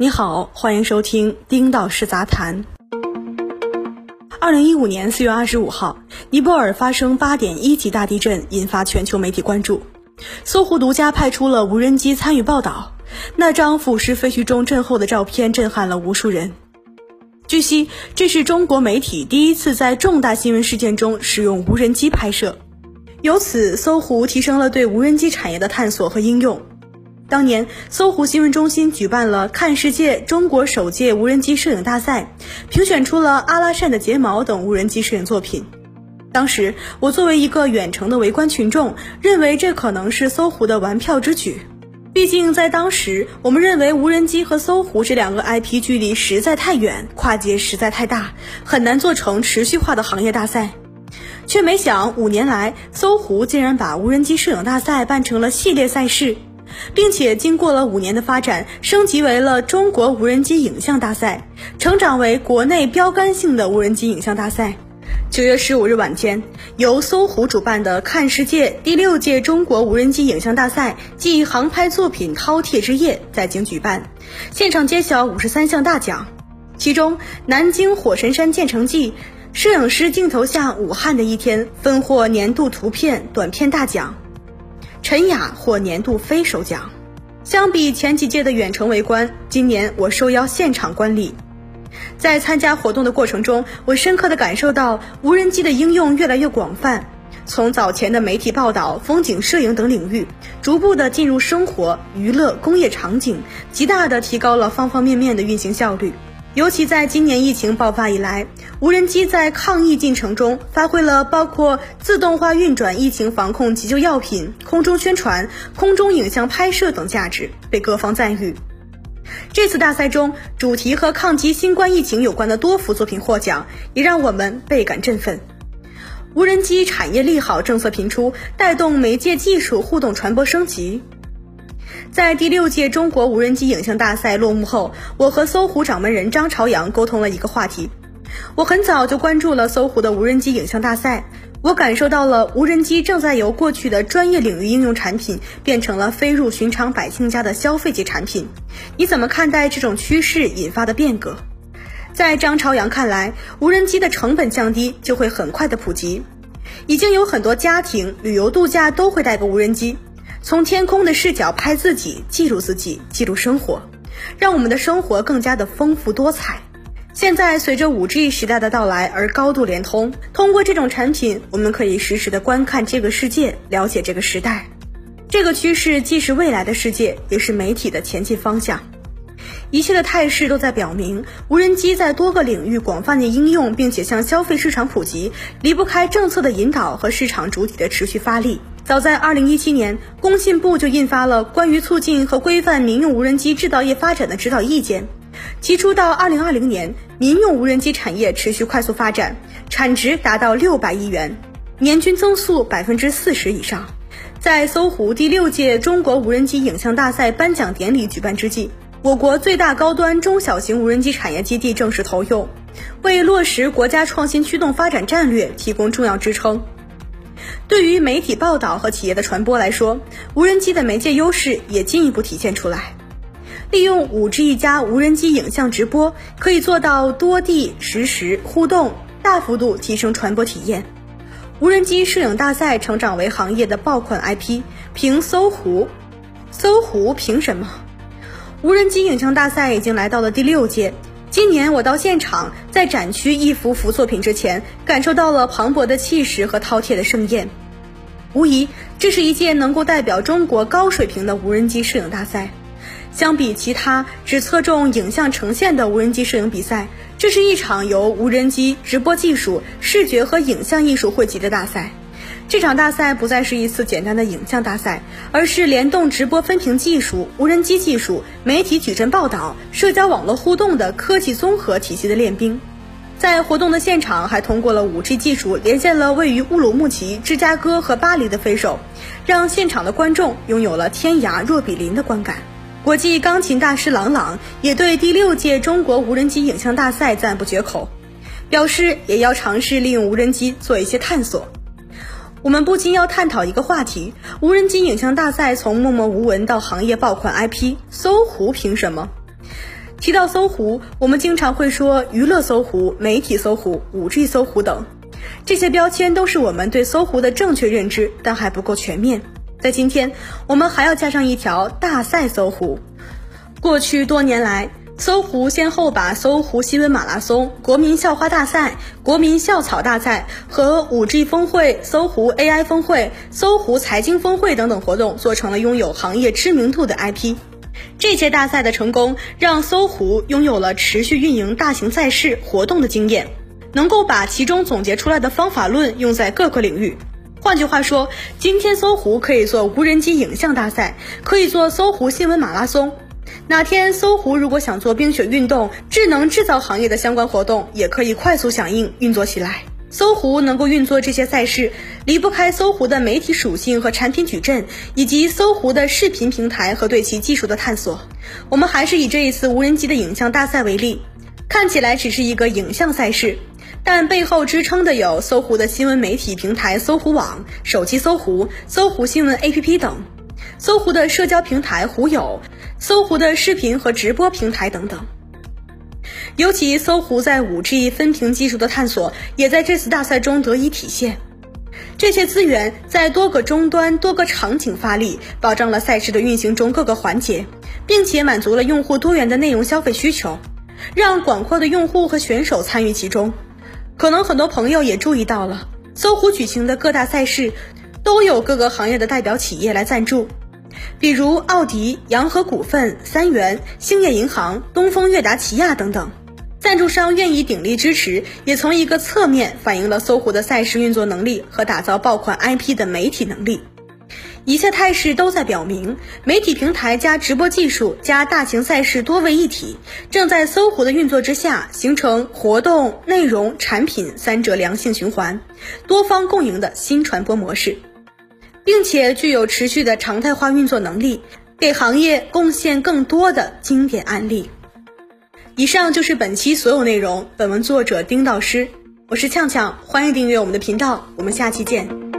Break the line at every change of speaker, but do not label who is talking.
你好，欢迎收听《丁道士杂谈》。二零一五年四月二十五号，尼泊尔发生八点一级大地震，引发全球媒体关注。搜狐独家派出了无人机参与报道，那张俯视废墟中震后的照片震撼了无数人。据悉，这是中国媒体第一次在重大新闻事件中使用无人机拍摄，由此搜狐提升了对无人机产业的探索和应用。当年，搜狐新闻中心举办了“看世界”中国首届无人机摄影大赛，评选出了阿拉善的睫毛等无人机摄影作品。当时，我作为一个远程的围观群众，认为这可能是搜狐的玩票之举。毕竟在当时，我们认为无人机和搜狐这两个 IP 距离实在太远，跨界实在太大，很难做成持续化的行业大赛。却没想五年来，搜狐竟然把无人机摄影大赛办成了系列赛事。并且经过了五年的发展，升级为了中国无人机影像大赛，成长为国内标杆性的无人机影像大赛。九月十五日晚间，由搜狐主办的“看世界”第六届中国无人机影像大赛暨航拍作品饕餮之夜在京举办，现场揭晓五十三项大奖，其中《南京火神山建成记》、摄影师镜头下武汉的一天分获年度图片短片大奖。陈雅获年度飞首奖。相比前几届的远程围观，今年我受邀现场观礼。在参加活动的过程中，我深刻地感受到无人机的应用越来越广泛，从早前的媒体报道、风景摄影等领域，逐步地进入生活、娱乐、工业场景，极大地提高了方方面面的运行效率。尤其在今年疫情爆发以来，无人机在抗疫进程中发挥了包括自动化运转疫情防控急救药品、空中宣传、空中影像拍摄等价值，被各方赞誉。这次大赛中，主题和抗击新冠疫情有关的多幅作品获奖，也让我们倍感振奋。无人机产业利好政策频出，带动媒介技术互动传播升级。在第六届中国无人机影像大赛落幕后，我和搜狐掌门人张朝阳沟通了一个话题。我很早就关注了搜狐的无人机影像大赛，我感受到了无人机正在由过去的专业领域应用产品变成了飞入寻常百姓家的消费级产品。你怎么看待这种趋势引发的变革？在张朝阳看来，无人机的成本降低就会很快的普及，已经有很多家庭旅游度假都会带个无人机。从天空的视角拍自己，记录自己，记录生活，让我们的生活更加的丰富多彩。现在随着五 G 时代的到来而高度联通，通过这种产品，我们可以实时的观看这个世界，了解这个时代。这个趋势既是未来的世界，也是媒体的前进方向。一切的态势都在表明，无人机在多个领域广泛的应用，并且向消费市场普及，离不开政策的引导和市场主体的持续发力。早在二零一七年，工信部就印发了关于促进和规范民用无人机制造业发展的指导意见，提出到二零二零年，民用无人机产业持续快速发展，产值达到六百亿元，年均增速百分之四十以上。在搜狐第六届中国无人机影像大赛颁奖典礼举办之际，我国最大高端中小型无人机产业基地正式投用，为落实国家创新驱动发展战略提供重要支撑。对于媒体报道和企业的传播来说，无人机的媒介优势也进一步体现出来。利用五 G 加无人机影像直播，可以做到多地实时互动，大幅度提升传播体验。无人机摄影大赛成长为行业的爆款 IP，凭搜狐，搜狐凭什么？无人机影像大赛已经来到了第六届。今年我到现场，在展区一幅幅作品之前，感受到了磅礴的气势和饕餮的盛宴。无疑，这是一届能够代表中国高水平的无人机摄影大赛。相比其他只侧重影像呈现的无人机摄影比赛，这是一场由无人机、直播技术、视觉和影像艺术汇集的大赛。这场大赛不再是一次简单的影像大赛，而是联动直播分屏技术、无人机技术、媒体矩阵报道、社交网络互动的科技综合体系的练兵。在活动的现场，还通过了 5G 技术连线了位于乌鲁木齐、芝加哥和巴黎的飞手，让现场的观众拥有了天涯若比邻的观感。国际钢琴大师郎朗也对第六届中国无人机影像大赛赞不绝口，表示也要尝试利用无人机做一些探索。我们不禁要探讨一个话题：无人机影像大赛从默默无闻到行业爆款 IP，搜狐凭什么？提到搜狐，我们经常会说娱乐搜狐、媒体搜狐、五 G 搜狐等，这些标签都是我们对搜狐的正确认知，但还不够全面。在今天，我们还要加上一条大赛搜狐。过去多年来，搜狐先后把搜狐新闻马拉松、国民校花大赛、国民校草大赛和五 G 峰会、搜狐 AI 峰会、搜狐财经峰会等等活动做成了拥有行业知名度的 IP。这些大赛的成功，让搜狐拥有了持续运营大型赛事活动的经验，能够把其中总结出来的方法论用在各个领域。换句话说，今天搜狐可以做无人机影像大赛，可以做搜狐新闻马拉松。哪天搜狐如果想做冰雪运动、智能制造行业的相关活动，也可以快速响应运作起来。搜狐能够运作这些赛事，离不开搜狐的媒体属性和产品矩阵，以及搜狐的视频平台和对其技术的探索。我们还是以这一次无人机的影像大赛为例，看起来只是一个影像赛事，但背后支撑的有搜狐的新闻媒体平台搜狐网、手机搜狐、搜狐新闻 APP 等，搜狐的社交平台狐友、搜狐的视频和直播平台等等。尤其搜狐在 5G 分屏技术的探索，也在这次大赛中得以体现。这些资源在多个终端、多个场景发力，保障了赛事的运行中各个环节，并且满足了用户多元的内容消费需求，让广阔的用户和选手参与其中。可能很多朋友也注意到了，搜狐举行的各大赛事，都有各个行业的代表企业来赞助。比如奥迪、洋河股份、三元、兴业银行、东风悦达起亚等等，赞助商愿意鼎力支持，也从一个侧面反映了搜狐的赛事运作能力和打造爆款 IP 的媒体能力。一切态势都在表明，媒体平台加直播技术加大型赛事多位一体，正在搜狐的运作之下，形成活动、内容、产品三者良性循环、多方共赢的新传播模式。并且具有持续的常态化运作能力，给行业贡献更多的经典案例。以上就是本期所有内容。本文作者丁导师，我是呛呛，欢迎订阅我们的频道，我们下期见。